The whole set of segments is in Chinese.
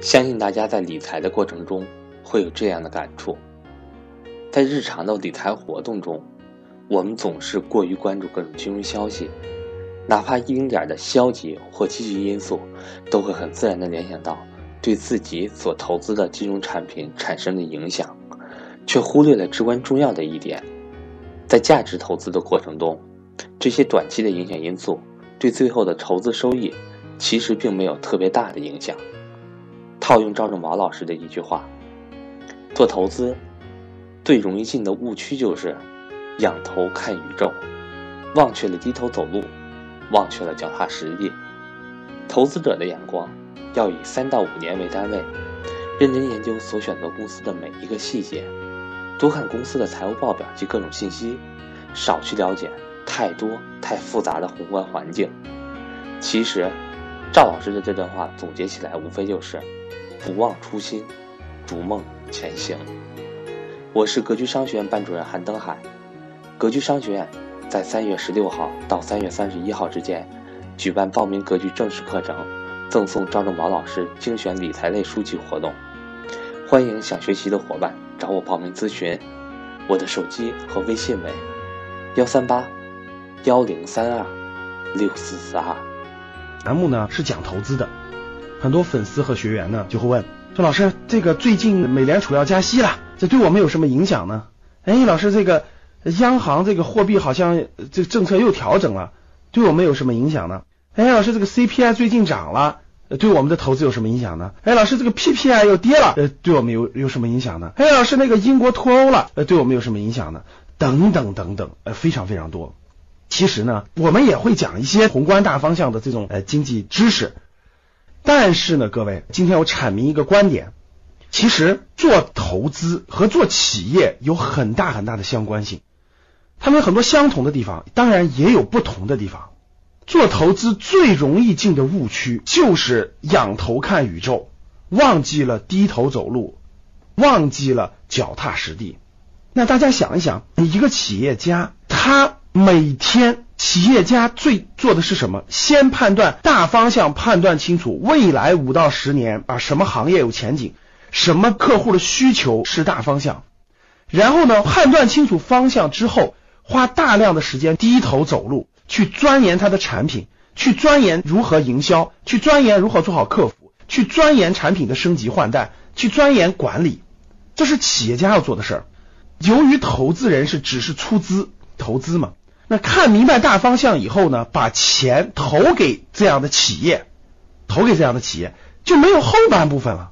相信大家在理财的过程中会有这样的感触：在日常的理财活动中，我们总是过于关注各种金融消息，哪怕一丁点的消极或积极因素，都会很自然的联想到对自己所投资的金融产品产生的影响，却忽略了至关重要的一点：在价值投资的过程中，这些短期的影响因素对最后的投资收益其实并没有特别大的影响。套用赵正宝老师的一句话：“做投资最容易进的误区就是仰头看宇宙，忘却了低头走路，忘却了脚踏实地。投资者的眼光要以三到五年为单位，认真研究所选择公司的每一个细节，多看公司的财务报表及各种信息，少去了解太多太复杂的宏观环境。”其实，赵老师的这段话总结起来，无非就是。不忘初心，逐梦前行。我是格局商学院班主任韩登海。格局商学院在三月十六号到三月三十一号之间举办报名格局正式课程，赠送赵正宝老师精选理财类书籍活动。欢迎想学习的伙伴找我报名咨询。我的手机和微信为幺三八幺零三二六四四二。栏目呢是讲投资的。很多粉丝和学员呢就会问说：“老师，这个最近美联储要加息了，这对我们有什么影响呢？”哎，老师，这个央行这个货币好像这个政策又调整了，对我们有什么影响呢？哎，老师，这个 CPI 最近涨了，对我们的投资有什么影响呢？哎，老师，这个 PPI 又跌了，呃，对我们有有什么影响呢？哎，老师，那个英国脱欧了，呃，对我们有什么影响呢？等等等等，呃，非常非常多。其实呢，我们也会讲一些宏观大方向的这种呃经济知识。但是呢，各位，今天我阐明一个观点，其实做投资和做企业有很大很大的相关性，他们有很多相同的地方，当然也有不同的地方。做投资最容易进的误区就是仰头看宇宙，忘记了低头走路，忘记了脚踏实地。那大家想一想，你一个企业家，他每天。企业家最做的是什么？先判断大方向，判断清楚未来五到十年啊，什么行业有前景，什么客户的需求是大方向。然后呢，判断清楚方向之后，花大量的时间低头走路，去钻研他的产品，去钻研如何营销，去钻研如何做好客服，去钻研产品的升级换代，去钻研管理。这是企业家要做的事儿。由于投资人是只是出资投资嘛。那看明白大方向以后呢，把钱投给这样的企业，投给这样的企业就没有后半部分了。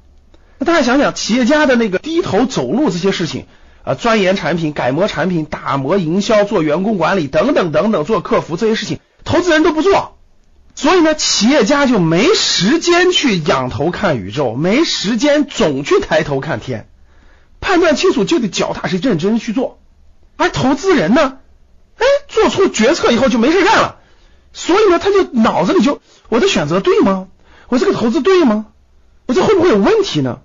那大家想想，企业家的那个低头走路这些事情啊，钻研产品、改模产品、打磨营销、做员工管理等等等等，做客服这些事情，投资人都不做，所以呢，企业家就没时间去仰头看宇宙，没时间总去抬头看天，判断清楚就得脚踏实地、认真去做，而投资人呢？哎，做出决策以后就没事干了，所以呢，他就脑子里就我的选择对吗？我这个投资对吗？我这会不会有问题呢？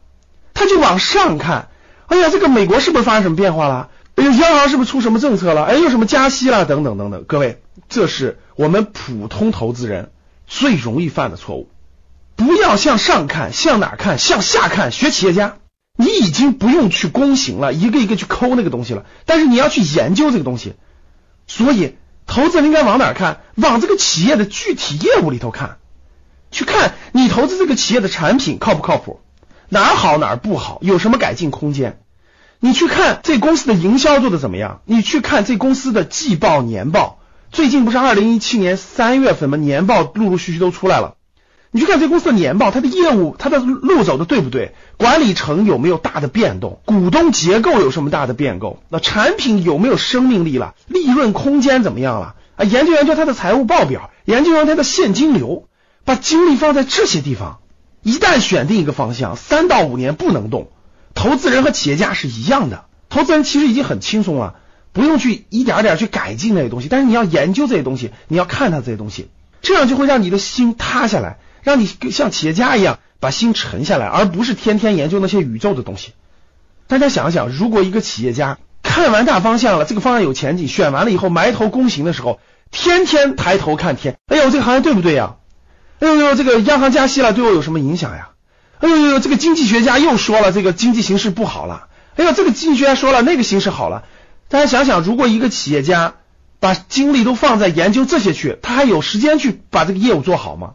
他就往上看，哎呀，这个美国是不是发生什么变化了？哎呦，央行是不是出什么政策了？哎，又什么加息了？等等等等，各位，这是我们普通投资人最容易犯的错误。不要向上看，向哪看？向下看，学企业家，你已经不用去躬行了，一个一个去抠那个东西了，但是你要去研究这个东西。所以，投资人应该往哪看？往这个企业的具体业务里头看，去看你投资这个企业的产品靠不靠谱，哪儿好哪儿不好，有什么改进空间？你去看这公司的营销做的怎么样？你去看这公司的季报、年报，最近不是二零一七年三月份吗？年报陆陆续续都出来了。你去看这公司的年报，它的业务，它的路走的对不对？管理层有没有大的变动？股东结构有什么大的变动？那产品有没有生命力了？利润空间怎么样了？啊，研究研究它的财务报表，研究研究它的现金流，把精力放在这些地方。一旦选定一个方向，三到五年不能动。投资人和企业家是一样的，投资人其实已经很轻松了，不用去一点点去改进那些东西，但是你要研究这些东西，你要看它这些东西，这样就会让你的心塌下来。让你像企业家一样把心沉下来，而不是天天研究那些宇宙的东西。大家想想，如果一个企业家看完大方向了，这个方向有前景，选完了以后埋头躬行的时候，天天抬头看天，哎呦，这个行业对不对呀？哎呦呦，这个央行加息了，对我有什么影响呀？哎呦呦，这个经济学家又说了，这个经济形势不好了。哎呦，这个经济学家说了，那个形势好了。大家想想，如果一个企业家把精力都放在研究这些去，他还有时间去把这个业务做好吗？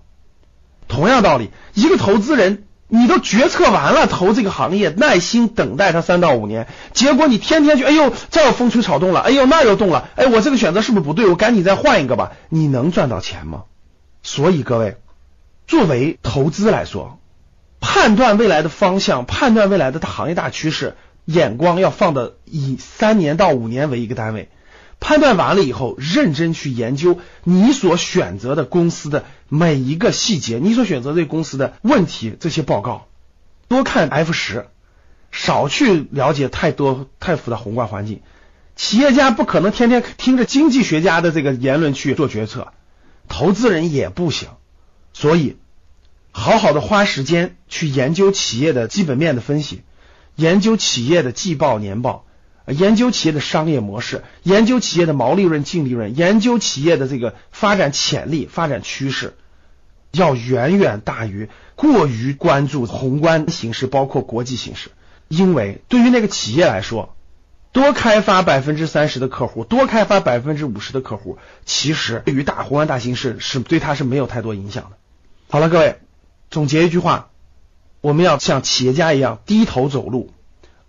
同样道理，一个投资人，你都决策完了投这个行业，耐心等待他三到五年，结果你天天去，哎呦，这又风吹草动了，哎呦，那又动了，哎，我这个选择是不是不对？我赶紧再换一个吧。你能赚到钱吗？所以各位，作为投资来说，判断未来的方向，判断未来的行业大趋势，眼光要放的以三年到五年为一个单位。判断完了以后，认真去研究你所选择的公司的每一个细节，你所选择这公司的问题，这些报告，多看 F 十，少去了解太多太复杂宏观环境。企业家不可能天天听着经济学家的这个言论去做决策，投资人也不行。所以，好好的花时间去研究企业的基本面的分析，研究企业的季报年报。研究企业的商业模式，研究企业的毛利润、净利润，研究企业的这个发展潜力、发展趋势，要远远大于过于关注宏观形势，包括国际形势。因为对于那个企业来说，多开发百分之三十的客户，多开发百分之五十的客户，其实对于大宏观大形势是对他是没有太多影响的。好了，各位，总结一句话：我们要像企业家一样低头走路。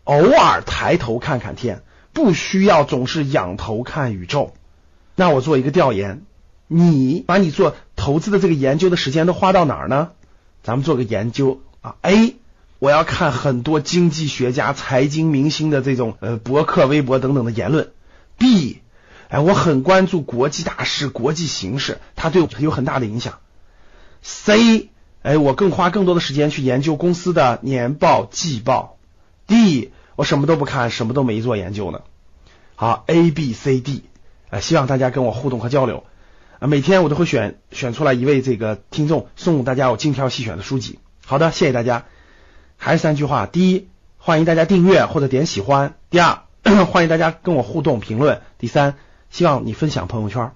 偶尔抬头看看天，不需要总是仰头看宇宙。那我做一个调研，你把你做投资的这个研究的时间都花到哪儿呢？咱们做个研究啊。A，我要看很多经济学家、财经明星的这种呃博客、微博等等的言论。B，哎，我很关注国际大事、国际形势，它对我有很大的影响。C，哎，我更花更多的时间去研究公司的年报、季报。D，我什么都不看，什么都没做研究呢。好，A、B、C、D，呃，希望大家跟我互动和交流。啊，每天我都会选选出来一位这个听众，送大家我精挑细选的书籍。好的，谢谢大家。还是三句话：第一，欢迎大家订阅或者点喜欢；第二，欢迎大家跟我互动评论；第三，希望你分享朋友圈。